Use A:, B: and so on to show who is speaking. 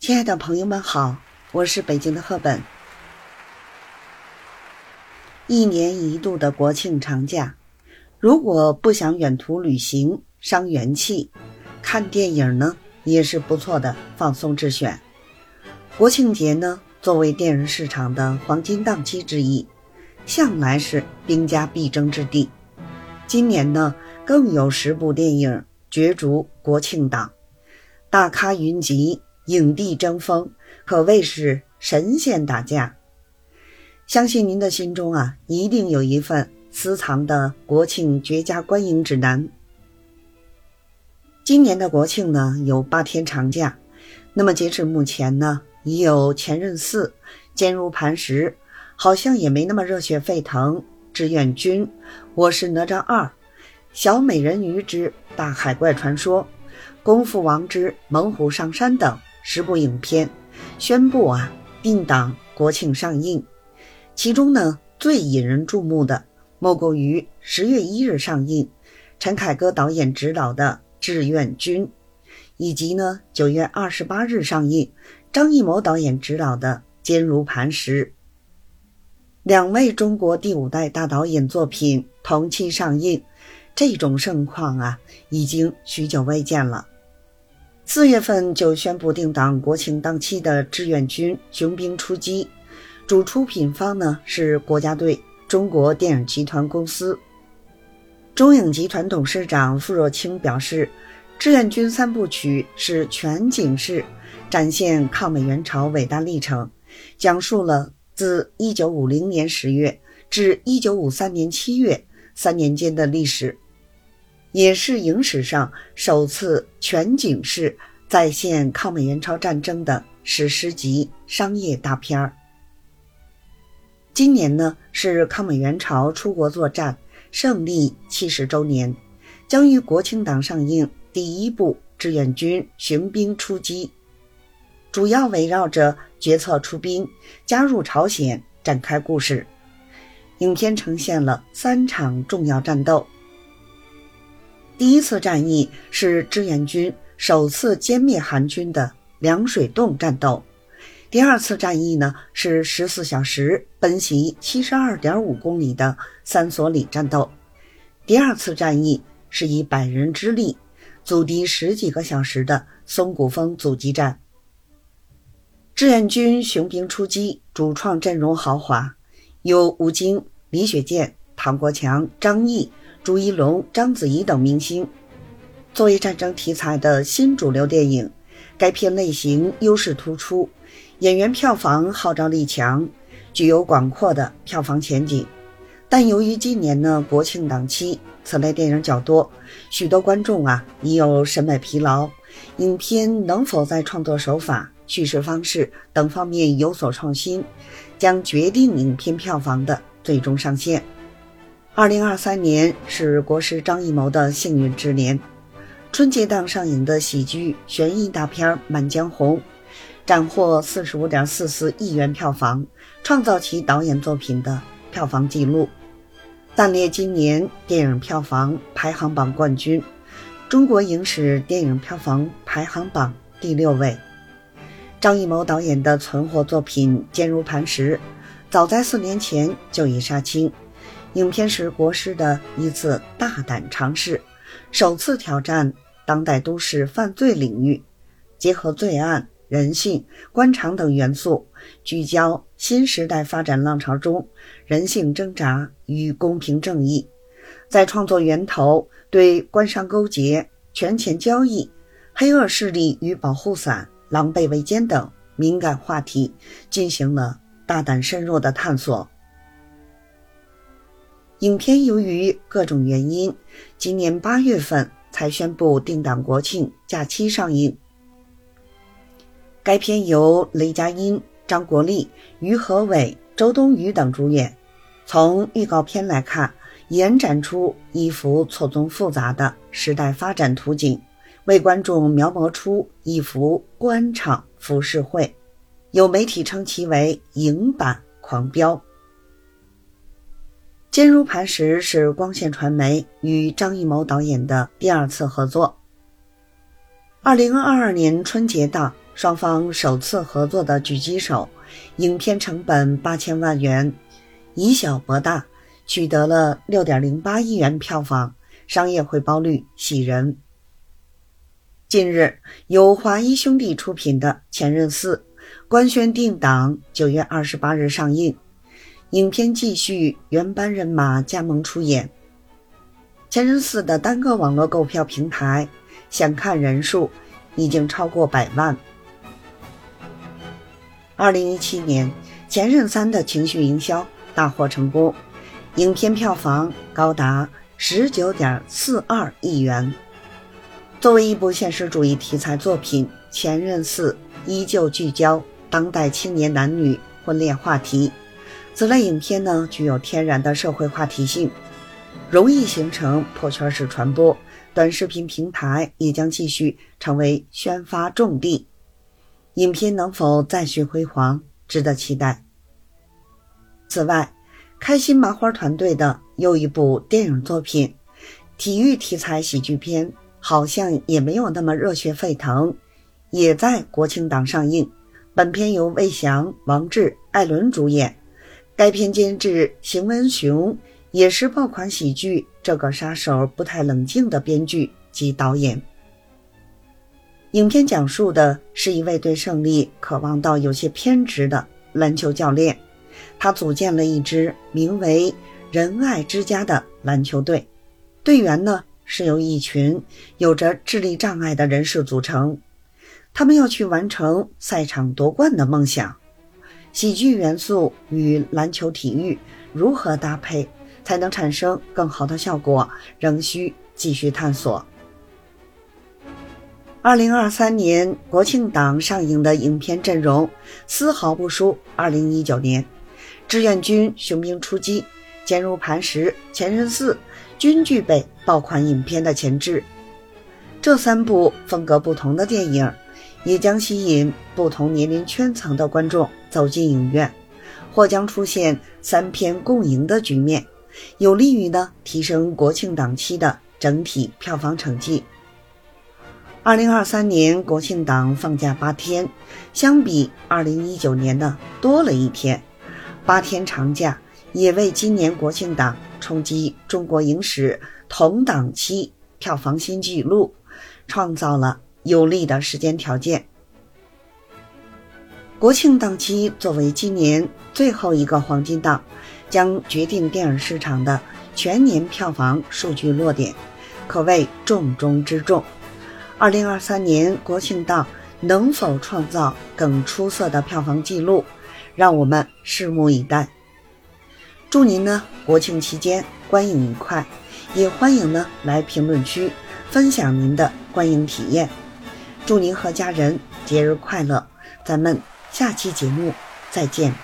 A: 亲爱的朋友们好，我是北京的赫本。一年一度的国庆长假，如果不想远途旅行伤元气，看电影呢也是不错的放松之选。国庆节呢，作为电影市场的黄金档期之一，向来是兵家必争之地。今年呢，更有十部电影角逐国庆档，大咖云集，影帝争锋，可谓是神仙打架。相信您的心中啊，一定有一份私藏的国庆绝佳观影指南。今年的国庆呢，有八天长假，那么截至目前呢，已有《前任四》《坚如磐石》，好像也没那么热血沸腾。志愿军，我是哪吒二，小美人鱼之大海怪传说，功夫王之猛虎上山等十部影片宣布啊定档国庆上映。其中呢最引人注目的莫过于十月一日上映，陈凯歌导演执导的《志愿军》，以及呢九月二十八日上映，张艺谋导演执导的《坚如磐石》。两位中国第五代大导演作品同期上映，这种盛况啊，已经许久未见了。四月份就宣布定档国庆档期的《志愿军：雄兵出击》，主出品方呢是国家队中国电影集团公司。中影集团董事长傅若清表示，《志愿军三部曲》是全景式，展现抗美援朝伟大历程，讲述了。自一九五零年十月至一九五三年七月三年间的历史，也是影史上首次全景式再现抗美援朝战争的史诗级商业大片儿。今年呢是抗美援朝出国作战胜利七十周年，将于国庆档上映第一部《志愿军：雄兵出击》。主要围绕着决策出兵、加入朝鲜展开故事。影片呈现了三场重要战斗。第一次战役是志愿军首次歼灭韩军的凉水洞战斗。第二次战役呢是十四小时奔袭七十二点五公里的三所里战斗。第二次战役是以百人之力阻敌十几个小时的松骨峰阻击战。志愿军雄兵出击，主创阵容豪华，有吴京、李雪健、唐国强、张译、朱一龙、章子怡等明星。作为战争题材的新主流电影，该片类型优势突出，演员票房号召力强，具有广阔的票房前景。但由于今年呢国庆档期，此类电影较多，许多观众啊已有审美疲劳。影片能否在创作手法？叙事方式等方面有所创新，将决定影片票房的最终上限。二零二三年是国师张艺谋的幸运之年，春节档上映的喜剧悬疑大片《满江红》斩获四十五点四四亿元票房，创造其导演作品的票房纪录，暂列今年电影票房排行榜冠军，中国影史电影票房排行榜第六位。张艺谋导演的存活作品《坚如磐石》，早在四年前就已杀青。影片是国师的一次大胆尝试，首次挑战当代都市犯罪领域，结合罪案、人性、官场等元素，聚焦新时代发展浪潮中人性挣扎与公平正义。在创作源头对官商勾结、权钱交易、黑恶势力与保护伞。狼狈为奸等敏感话题进行了大胆深入的探索。影片由于各种原因，今年八月份才宣布定档国庆假期上映。该片由雷佳音、张国立、于和伟、周冬雨等主演。从预告片来看，延展出一幅错综复杂的时代发展图景。为观众描摹出一幅官场浮世绘，有媒体称其为“影版狂飙”。《坚如磐石》是光线传媒与张艺谋导演的第二次合作。二零二二年春节档双方首次合作的狙击手，影片成本八千万元，以小博大，取得了六点零八亿元票房，商业回报率喜人。近日，由华谊兄弟出品的《前任四》官宣定档，九月二十八日上映。影片继续原班人马加盟出演，《前任四》的单个网络购票平台想看人数已经超过百万。二零一七年，《前任三》的情绪营销大获成功，影片票房高达十九点四二亿元。作为一部现实主义题材作品，《前任四》依旧聚焦当代青年男女婚恋话题。此类影片呢，具有天然的社会话题性，容易形成破圈式传播。短视频平台也将继续成为宣发重地。影片能否再续辉煌，值得期待。此外，开心麻花团队的又一部电影作品——体育题材喜剧片，好像也没有那么热血沸腾，也在国庆档上映。本片由魏翔、王志、艾伦主演。该片监制邢文雄也是爆款喜剧《这个杀手不太冷静》的编剧及导演。影片讲述的是一位对胜利渴望到有些偏执的篮球教练，他组建了一支名为“仁爱之家”的篮球队，队员呢是由一群有着智力障碍的人士组成，他们要去完成赛场夺冠的梦想。喜剧元素与篮球体育如何搭配才能产生更好的效果，仍需继续探索。二零二三年国庆档上映的影片阵容丝毫不输二零一九年，《志愿军：雄兵出击》《坚如磐石》《前任四》均具备爆款影片的潜质。这三部风格不同的电影。也将吸引不同年龄圈层的观众走进影院，或将出现三片共赢的局面，有利于呢提升国庆档期的整体票房成绩。二零二三年国庆档放假八天，相比二零一九年的多了一天，八天长假也为今年国庆档冲击中国影史同档期票房新纪录创造了。有利的时间条件。国庆档期作为今年最后一个黄金档，将决定电影市场的全年票房数据落点，可谓重中之重。二零二三年国庆档能否创造更出色的票房记录，让我们拭目以待。祝您呢国庆期间观影愉快，也欢迎呢来评论区分享您的观影体验。祝您和家人节日快乐！咱们下期节目再见。